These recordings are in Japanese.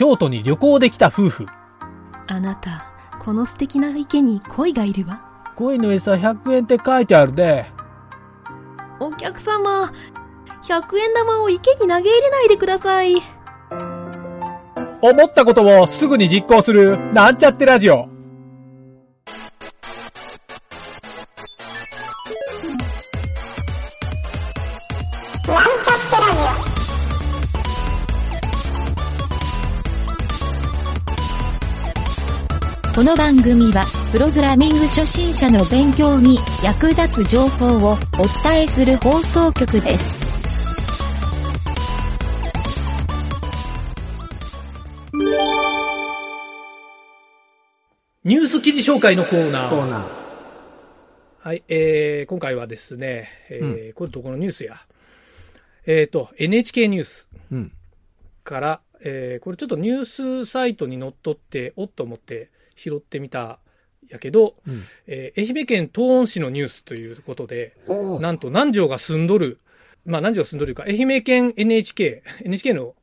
京都に旅行できた夫婦。あなた、この素敵な池に鯉がいるわ。鯉の餌100円って書いてあるで。お客様、100円玉を池に投げ入れないでください。思ったことをすぐに実行する、なんちゃってラジオ。この番組は、プログラミング初心者の勉強に役立つ情報をお伝えする放送局です。ニュース記事紹介のコーナー。コーナー。はい、えー、今回はですね、えーこれどこのニュースや？えっ、と、NHK ニュースうん。から、えーこれちょっとニュースサイトにのっとって、おっと思って拾ってみたやけど、うん。えー愛媛県東温市のニュースということで、なんと南條が住んどる、まあ南條が住んどるか、愛媛県 NHK、NHK の、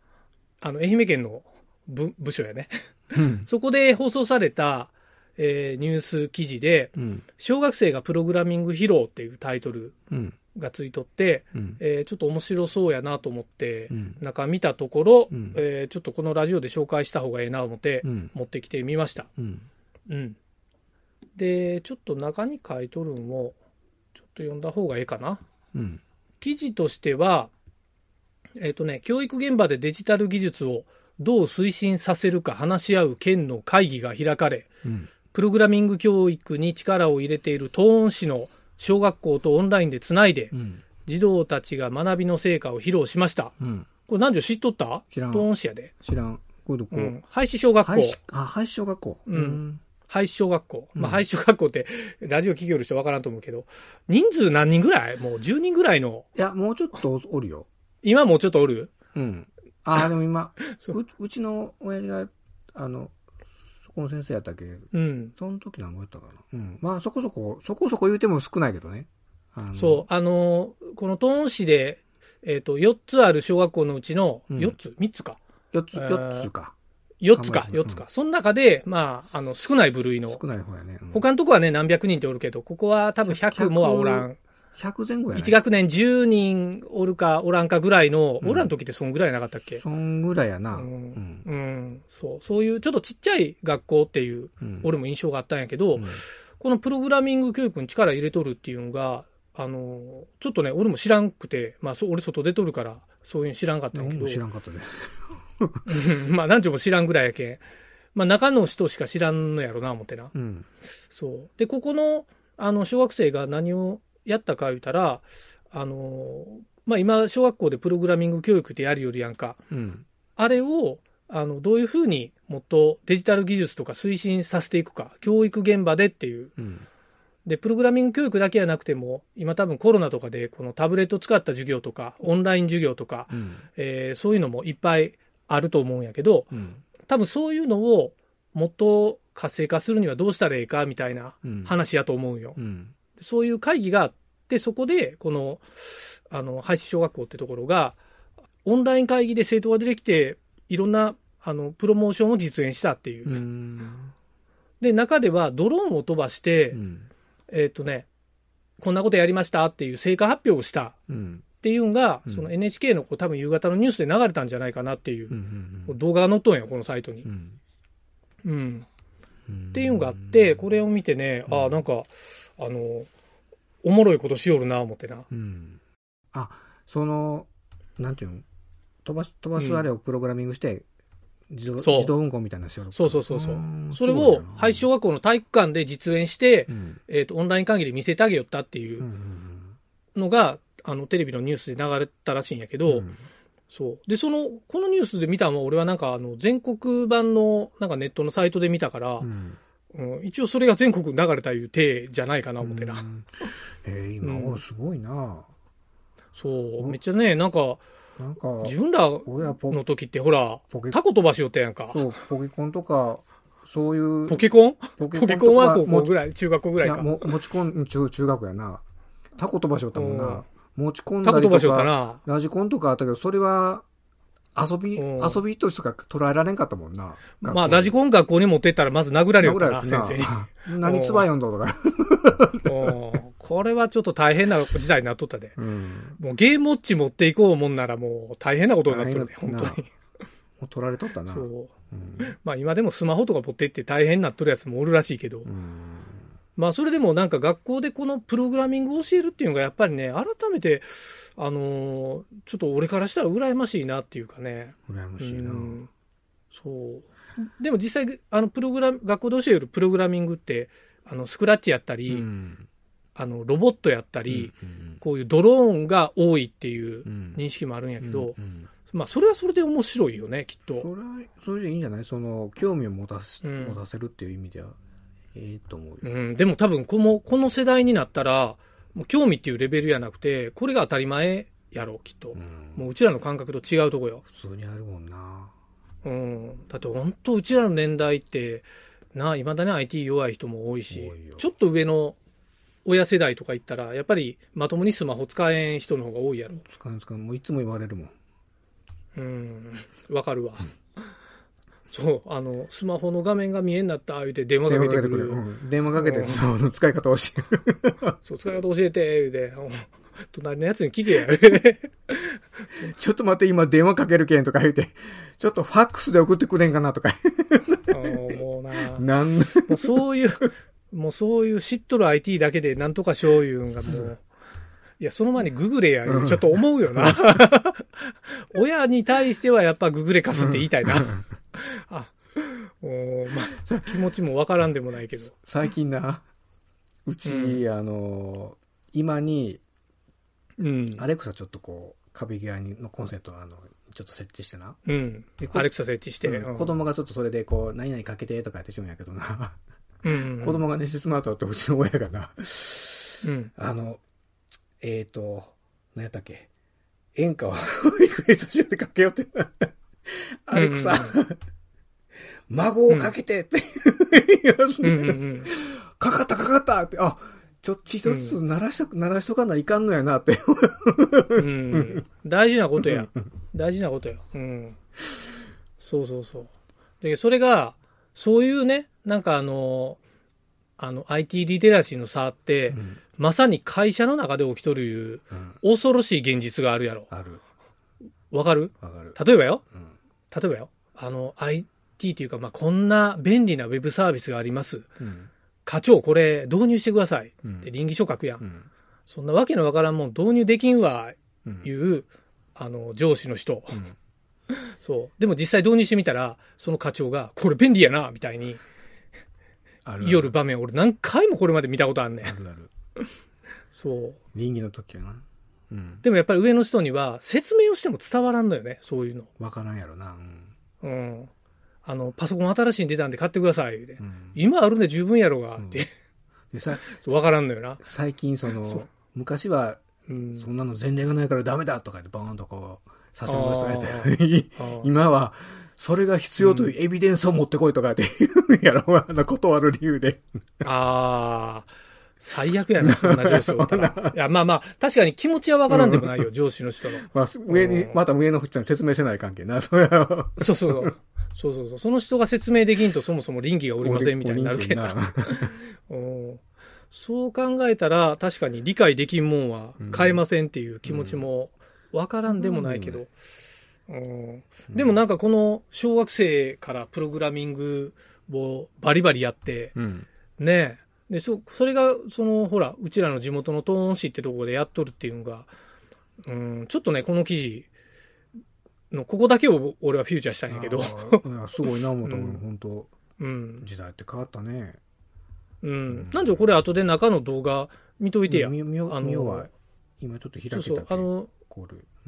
あの、愛媛県の部部署やね。うん。そこで放送された、えーニュース記事で、うん。小学生がプログラミング披露っていうタイトルうん。がついとって、うん。えーちょっと面白そうやなと思ってう、ん。中見たところ、うんえーちょっとこのラジオで紹介した方がええなと思ってう、ん。持ってきてみました。うん。うん。で、ちょっと中に書いとるんを、ちょっと読んだ方がええかな。うん。記事としては、えっ、とね、教育現場でデジタル技術をどう推進させるか話し合う県の会議が開かれ、うん。プログラミング教育に力を入れている東温市の小学校とオンラインでつないで、うん。児童たちが学びの成果を披露しました。うん。これ何時知っとった？知らん東温市やで。知らん。これどこうん。廃止小学校。廃止、あ、廃止小学校。うん。廃止小学校。まあ、うん廃止小学校って、ラジオ企業の人わからんと思うけど、人数何人ぐらい？もう10人ぐらいの、いや、もうちょっとおるよ。今もうちょっとおる？うん。ああ、でも今、そうううちの親父が、あの、そこの先生やったっけ？うん。その時何ぼやったかな？うん。まあ、そこそこ、そこそこ言うても少ないけどね。そう、あのーこの東温市で、えっ、と、4つある小学校のうちの、うん4つ ?3 つか。四つ、えー四つか。4つか、考えてみる4つか。その中で、まあ、あの、少ない部類の、少ない方やね。うん他のとこはね、何百人っておるけど、ここは多分100もはおらん。100前後やね。1学年10人おるかおらんかぐらいの、うんおらん時ってそんぐらいなかったっけ？そんぐらいやな。ううんん。うん、そう、そういうちょっとちっちゃい学校っていう、うん。俺も印象があったんやけど、うんこのプログラミング教育に力入れとるっていうのが、あの、ちょっとね、俺も知らんくて、まあ、俺外出とるから、そういうの知らんかったんやけど知らんかったです。うんまあ、何ちょも知らんぐらいやけん。まあ、中の人しか知らんのやろな、思ってな。うん。そう。で、ここの、あの、小学生が何をやったか言うたら、あの、まあ、今、小学校でプログラミング教育ってやるよりやんか。うん。あれを、あの、どういうふうにもっとデジタル技術とか推進させていくか、教育現場でっていう。うん。で、プログラミング教育だけじゃなくても、今多分コロナとかで、このタブレット使った授業とか、オンライン授業とか、うん。えーそういうのもいっぱいあると思うんやけど、うん。多分そういうのをもっと活性化するにはどうしたらいいかみたいなうん。話やと思うんよ。うん。そういう会議があって、そこで、この、あの、廃止小学校ってところが、オンライン会議で生徒が出てきて、いろんな、あの、プロモーションを実演したっていう。うん。で、中ではドローンを飛ばして、うん。えっ、とね、こんなことやりましたっていう成果発表をしたうん。っていうのが、うんその NHK のこう多分夕方のニュースで流れたんじゃないかなっていうう、ん。こう動画が載っとんや、このサイトにう。ん。っていうのがあって、これを見てね、うんああ、なんか、あの、おもろいことしよるな、思ってな。うん。あ、その、なんていうの？飛ばす、飛ばすあれをプログラミングして、自動、そう自動運行みたいなのしよるそうそうそうそうーんそれを廃止小学校の体育館で実演して、うん。えっ、と、オンライン会議で見せてあげよったっていうのが、あの、テレビのニュースで流れたらしいんやけど、うんそう。で、その、このニュースで見たのは、俺はなんか、あの、全国版の、なんかネットのサイトで見たから、うん。うん一応それが全国流れたいう体じゃないかな、思ってな。うんえー、今、うんおすごいな。そう。うんめっちゃね、なんか、なんか、自分らの時ってほらタコ飛ばしよったやんか。そう、ポケコンとか、そういう、ポケコン？ポケコンは高も校ぐらい、中学校ぐらいか。も持ち込ん、中、中学やな。タコ飛ばしよったもんうんな。持ち込んだりとか、よったな。ラジコンとかあったけど、それは、遊び、うん遊びとしか捉えられんかったもんな。まあ、ラジコン学校に持ってったらまず殴られるから先れ生に。何つば読んだとか。うんこれはちょっと大変な時代になっとったで。うん。もうゲームウォッチ持っていこうもんならもう大変なことになっとるで、本当に。もう取られとったな。そう。うん。まあ今でもスマホとか持ってって大変になっとるやつもおるらしいけど。うん。まあそれでもなんか学校でこのプログラミングを教えるっていうのがやっぱりね、改めて、あのーちょっと俺からしたら羨ましいなっていうかね。う羨ましいな。ん。そう。でも実際、あの、プログラム、学校で教えるプログラミングって、あの、スクラッチやったり、うん。あの、ロボットやったり、うん、こういうドローンが多いっていううん認識もあるんやけど、うんうんまあそれはそれで面白いよね、きっと。それは、それでいいんじゃない？その、興味を持たす、うん持たせるっていう意味では、ええと思うよ。うん、でも多分この、この世代になったら、もう興味っていうレベルやなくて、これが当たり前やろう、きっと。うんもううちらの感覚と違うとこよ。普通にあるもんな。うん。だって本当うちらの年代って、な、いまだに IT 弱い人も多いし多いよ、ちょっと上の親世代とか行ったら、やっぱりまともにスマホ使えん人の方が多いやろ。使う使う。もういつも言われるもん。うん。わかるわ。そう、あの、スマホの画面が見えんなった、言うて電話かけてくる。うん電話かけて、うんその使い方を教える。そう、使い方教えて、言うて、うん隣のやつに聞けや。ちょっと待って、今電話かけるけんとか言うて、ちょっとファックスで送ってくれんかなとか。うんもうな、なんもうそういう、もうそういう知っとる IT だけでなんとかしよういうんがもう、いや、その前にググれや、うんちょっと思うよな。親に対してはやっぱググれかすって言いたいな。あ、おまあ、気持ちもわからんでもないけど。最近な、うち、あの、今に、うん。アレクサちょっとこう、壁際にのコンセントのあの、ちょっと設置してな。うんアレクサ設置して。うん子供がちょっとそれでこう、何々かけてとかやってしまうんやけどな。うん。子供が寝てしまうと、うちの親がな、うん。あの、えっ、ー、と、何やったっけ？演歌を リクエストしてかけようって。アレクサ、孫をかけてって、うんうんうん。かかったかかったって、あ、ちょっと一つ鳴らしと、鳴らしとかないかんのやなって。うん。大事なことや。大事なことよ。うん。そうそうそう。で、それが、そういうね、なんかあの、あの、IT リテラシーの差って、うんまさに会社の中で起きとるいう、うん恐ろしい現実があるやろ。ある。わかる？わかる。例えばよ。うん例えばよ。あの、IT っていうか、まあ、こんな便利なウェブサービスがあります。うん。課長、これ導入してください。うんって倫理書書くやん。うん。そんなわけのわからんもん導入できんわ、うんいう、あの、上司の人。うん そう。でも実際導入してみたら、その課長が、これ便利やな、みたいにある言る場面、俺何回もこれまで見たことあんねんあ。るある。そう。倫理の時やな。うん。でもやっぱり上の人には説明をしても伝わらんのよね、そういうの。わからんやろな。うん。うん。あの、パソコン新しいの出たんで買ってください、言うん今あるんで十分やろが、って。でさ、わからんのよな。最近その、昔は、うん。そんなの前例がないからダメだとか言ってバーンとこう、差し戻されあて、今は、それが必要というエビデンスを持ってこいとかって言うんやろ、あの断る理由で。ああ、最悪やな、そんな上司おったら。いや、まあまあ、確かに気持ちはわからんでもないよ、上司の人の。まあ、上にう、んまた上の人に説明せない関係な。それはそうそうそう。そうそうそう。その人が説明できんとそもそも倫理がおりませんみたいになるけど。うんそう考えたら、確かに理解できんもんは変えませんっていう気持ちもわからんでもないけど。うんでもなんかこの小学生からプログラミングをバリバリやって、うん。ねえ。で、そ、それが、その、ほら、うちらの地元の東温市ってところでやっとるっていうのが、うん、ちょっとね、この記事の、ここだけを俺はフューチャーしたんやけど、すごいな、思った。うん本当うん。時代って変わったね。うん。なんじゃこれ後で中の動画見といてや。みみよあのみよは、今ちょっと開けたけ？そうそう。あの。うん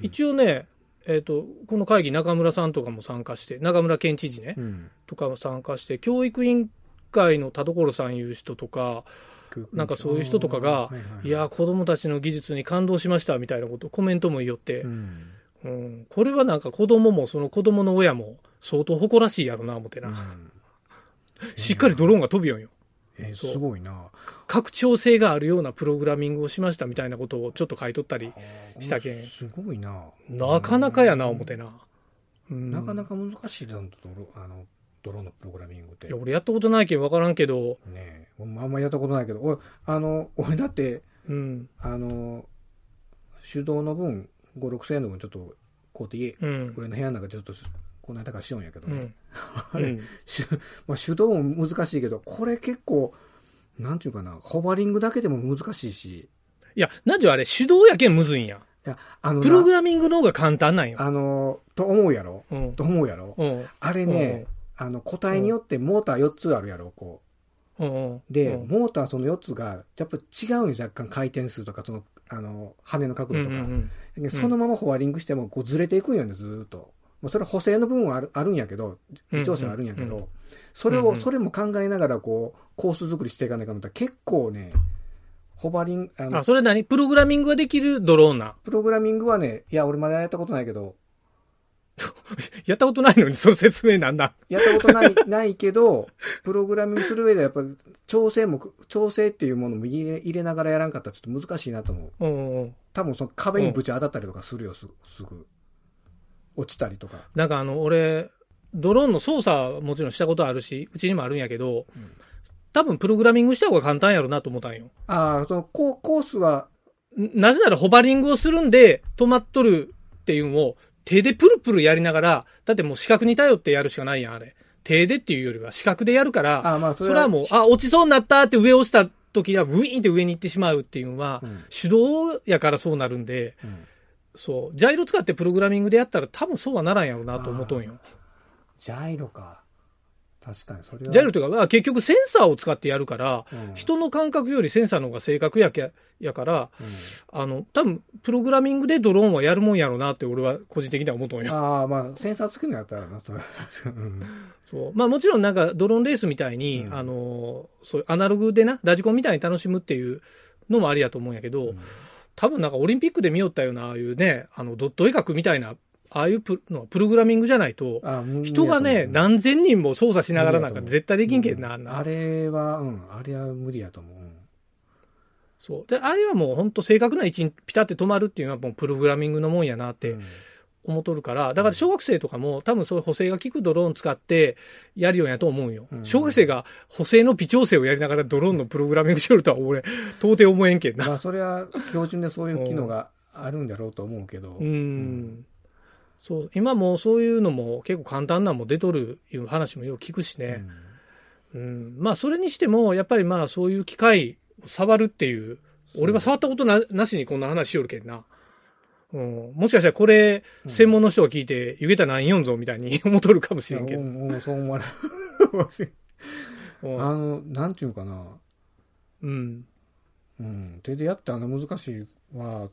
一応ね、えっ、と、この会議中村さんとかも参加して、中村県知事ね、うん。とかも参加して、教育委員会の田所さんいう人とか、なんかそういう人とかが、はいはいはいいや、子供たちの技術に感動しましたみたいなこと、コメントも言いよって、うん。うん、これはなんか子供もその子供の親も相当誇らしいやろな、思ってな。うん しっかりドローンが飛びよんよ。えーすごいな。拡張性があるようなプログラミングをしましたみたいなことをちょっと書いとったりしたけんすごいな。なかなかやな、思ってな。うんなかなか難しいだあのドローンのプログラミングっていや、俺やったことないけん分からんけど、ねえ俺もあんまりやったことないけど俺あの俺だってうん。あの手動の分56000円の分ちょっとこうやって家うん。俺の部屋の中でちょっとこの間からしようんやけどね、うん。あれ、うんしまあ、手動も難しいけどこれ結構なんていうかなホバリングだけでも難しいしいや、なんじゃあれ、手動やけんむずいんや。いやあのなプログラミングの方が簡単なんよ。あのと思うやろ？うん。と思うやろ？うん。あれね、あの個体によってモーター4つあるやろこう。ん。うで、うん。モーターその4つがやっぱ違うんよ若干回転数とかそのあの羽の角うん度とか、うんでそのままホバリングしてもこうずれていくんよねずーっと、まあ、それは補正の部分はあるあるんやけど微調整はあるんやけど、うんそれを、うんうん。それも考えながらこうコース作りしていかないかんと結構ねホバリングあうん。のあ、それ何？プログラミングができるドローンな？プログラミングはねいや俺まだやったことないけど やったことないのに、その説明なんだ。やったことない ないけどプログラミングする上でやっぱ調整も調整っていうものも入れ入れながらやらんかったらちょっと難しいなと思ううんうん。多分その壁にぶち当たったりとかするよすすぐ落ちたりとかなんかあの、俺、ドローンの操作はもちろんしたことあるし、うちにもあるんやけど、うん多分プログラミングした方が簡単やろなと思ったんよ。ああそのコーコースはんなぜならホバリングをするんで止まっとるっていうのを手でプルプルやりながら、だってもう視覚に頼ってやるしかないやん、あれ。手でっていうよりは視覚でやるから、ああまあそれはもう、あ、落ちそうになったって上を押した時は、ウィーンって上に行ってしまうっていうのは、うん手動やからそうなるんで、うんそう、ジャイロ使ってプログラミングでやったら多分そうはならんやろなと思っとんよ。ジャイロか。確かに、それは。ジャイロというか、まあ結局センサーを使ってやるから、うん人の感覚よりセンサーの方が正確やけやから、うんあの、多分プログラミングでドローンはやるもんやろなって俺は個人的には思っとんよ。ああ、まあ、センサーつくのやったらな、そそう。まあもちろんなんかドローンレースみたいに、うんあの、そういうアナログでな、ラジコンみたいに楽しむっていうのもありやと思うんやけど、多分なんかオリンピックで見よったような、ああいうね、あの、ドット絵描くみたいな、ああいうプのプログラミングじゃないと、人がね、何千人も操作しながらなんか絶対できんけんな、あんなあれは、うん、あれは無理やと思う。うんそう。で、あれはもう本当正確な位置にピタって止まるっていうのはもうプログラミングのもんやなってうん思っとるから、だから小学生とかも多分そういう補正が効くドローン使ってやるようやと思うんよ。うん小学生が補正の微調整をやりながらドローンのプログラミングしよるとは俺、到底思えんけんな。まあ、それは標準でそういう機能があるんだろうと思うけど。うん。そう。今もうそういうのも結構簡単なのも出とるいう話もよく聞くしね。うん。まあそれにしても、やっぱりまあそういう機械を触るっていう、俺は触ったことななしにこんな話しよるけんな。うん、もしかしたらこれ、うん専門の人が聞いて、湯桁何四ぞみたいに 思っとるかもしれんけど。うんうんそう思われる。うんあの、なんていうかな。うん。うん。手でやってあの難しいは、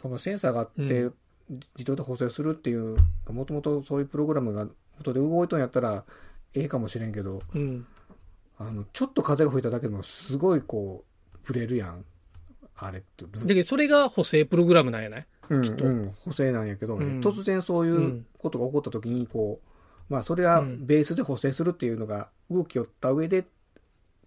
そのセンサーがあって、う自動で補正するっていう、もともとそういうプログラムが元で動いとんやったら、ええかもしれんけど、うん。あの、ちょっと風が吹いただけでもすごいこう、ブレるやん。あれって。で、それが補正プログラムなんやない？うん、きっとうん、補正なんやけどね、うん突然そういううんことが起こった時に、こう、まあ、それはうんベースで補正するっていうのが、動きをった上で、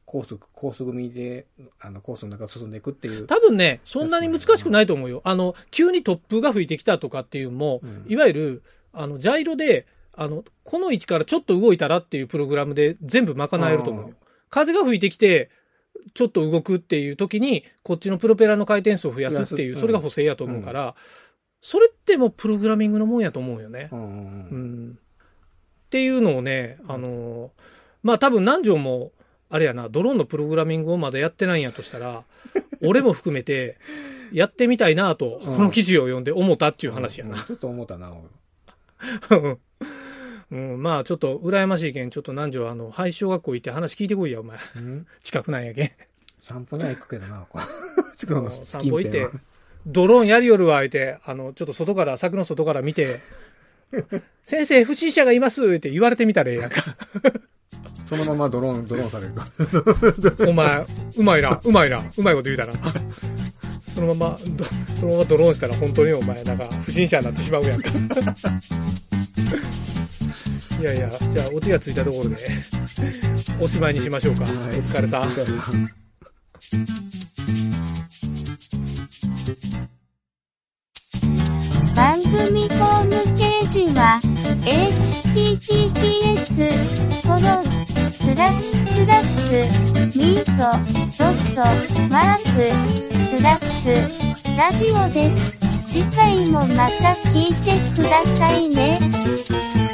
コース、コース組みで、あの、コースの中を進んでいくっていう。多分ね、そんなに難しくないと思うよ。あの、急に突風が吹いてきたとかっていうのも、うんいわゆる、あの、ジャイロで、あの、この位置からちょっと動いたらっていうプログラムで全部賄えると思うよ。風が吹いてきて、ちょっと動くっていう時に、こっちのプロペラの回転数を増やすっていう、それが補正やと思うから、それってもうプログラミングのもんやと思うよねう。んうんううんん。っていうのをね、あの、まあ多分南條も、あれやな、ドローンのプログラミングをまだやってないんやとしたら、俺も含めて、やってみたいなと、うんこの記事を読んで思ったっていう話やな。うんちょっと思ったな、俺 うん、まあちょっと羨ましいけん、ちょっと南條あの、廃小学校行って話聞いてこいや、お前。うん？近くなんやけん。散歩には行くけどな、こ散歩行ってドローンやりよるわ、言って、あの、ちょっと外から、柵の外から見て、先生、不審者がいますって言われてみたらええやんか。そのままドローン、ドローンされるかお前、うまいな、うまいな、うまいこと言うたな。そのまま、どそのままドローンしたら本当にお前、なんか、不審者になってしまうやんか。いやいや、じゃあ、オチがついたところで、おしまいにしましょうか。お疲れさん。番組ホームページは https コロンスラッシュスラッシュミートドットマークスラッシュラジオです。次回もまた聞いてくださいね。